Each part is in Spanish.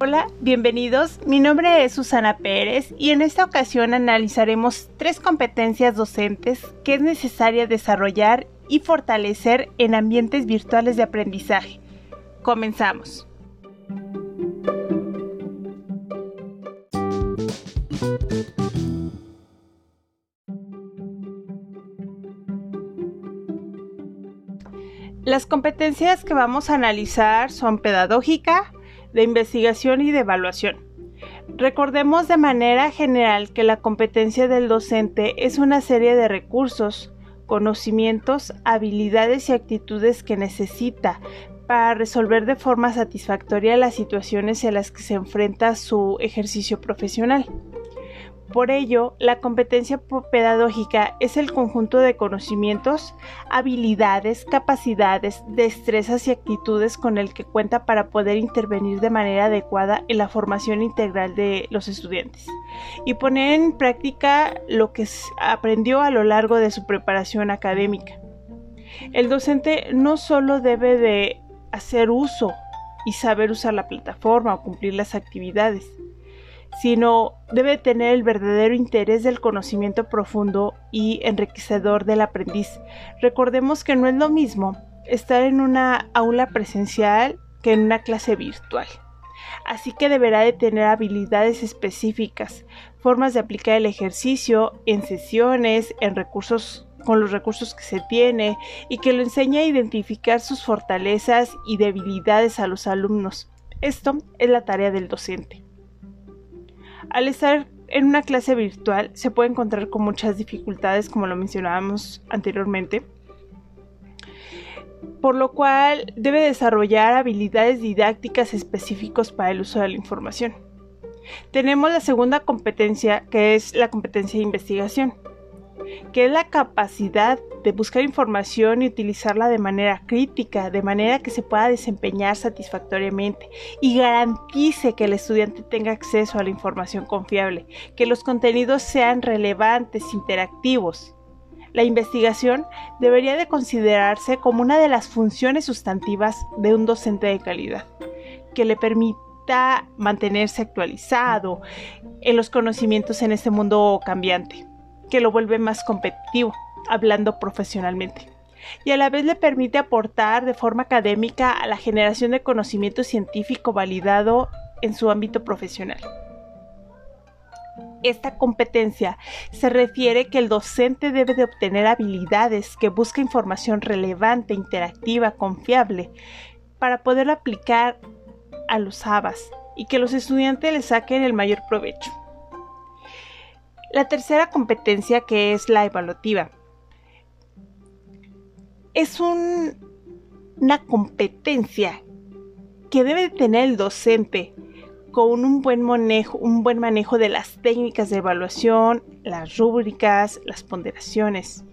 Hola, bienvenidos. Mi nombre es Susana Pérez y en esta ocasión analizaremos tres competencias docentes que es necesaria desarrollar y fortalecer en ambientes virtuales de aprendizaje. Comenzamos. Las competencias que vamos a analizar son pedagógica, de investigación y de evaluación. Recordemos de manera general que la competencia del docente es una serie de recursos, conocimientos, habilidades y actitudes que necesita para resolver de forma satisfactoria las situaciones en las que se enfrenta su ejercicio profesional. Por ello, la competencia pedagógica es el conjunto de conocimientos, habilidades, capacidades, destrezas y actitudes con el que cuenta para poder intervenir de manera adecuada en la formación integral de los estudiantes y poner en práctica lo que aprendió a lo largo de su preparación académica. El docente no solo debe de hacer uso y saber usar la plataforma o cumplir las actividades, sino debe tener el verdadero interés del conocimiento profundo y enriquecedor del aprendiz. Recordemos que no es lo mismo estar en una aula presencial que en una clase virtual. Así que deberá de tener habilidades específicas, formas de aplicar el ejercicio en sesiones, en recursos con los recursos que se tiene y que lo enseñe a identificar sus fortalezas y debilidades a los alumnos. Esto es la tarea del docente. Al estar en una clase virtual se puede encontrar con muchas dificultades, como lo mencionábamos anteriormente, por lo cual debe desarrollar habilidades didácticas específicas para el uso de la información. Tenemos la segunda competencia, que es la competencia de investigación que es la capacidad de buscar información y utilizarla de manera crítica, de manera que se pueda desempeñar satisfactoriamente y garantice que el estudiante tenga acceso a la información confiable, que los contenidos sean relevantes, interactivos. La investigación debería de considerarse como una de las funciones sustantivas de un docente de calidad, que le permita mantenerse actualizado en los conocimientos en este mundo cambiante que lo vuelve más competitivo, hablando profesionalmente. Y a la vez le permite aportar de forma académica a la generación de conocimiento científico validado en su ámbito profesional. Esta competencia se refiere que el docente debe de obtener habilidades que busca información relevante, interactiva, confiable, para poder aplicar a los ABAS y que los estudiantes le saquen el mayor provecho. La tercera competencia que es la evaluativa. Es una competencia que debe tener el docente con un buen, manejo, un buen manejo de las técnicas de evaluación, las rúbricas, las ponderaciones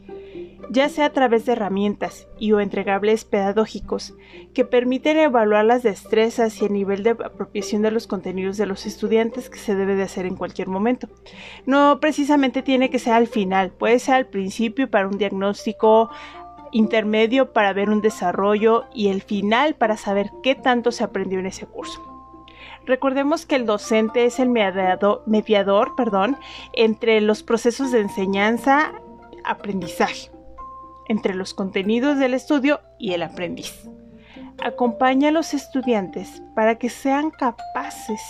ya sea a través de herramientas y o entregables pedagógicos que permiten evaluar las destrezas y el nivel de apropiación de los contenidos de los estudiantes que se debe de hacer en cualquier momento. No precisamente tiene que ser al final, puede ser al principio para un diagnóstico intermedio para ver un desarrollo y el final para saber qué tanto se aprendió en ese curso. Recordemos que el docente es el mediador, mediador perdón, entre los procesos de enseñanza aprendizaje entre los contenidos del estudio y el aprendiz. Acompaña a los estudiantes para que sean capaces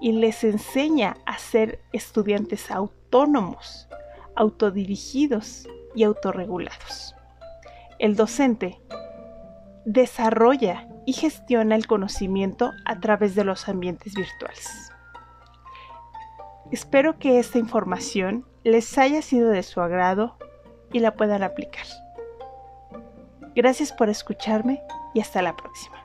y les enseña a ser estudiantes autónomos, autodirigidos y autorregulados. El docente desarrolla y gestiona el conocimiento a través de los ambientes virtuales. Espero que esta información les haya sido de su agrado y la puedan aplicar. Gracias por escucharme y hasta la próxima.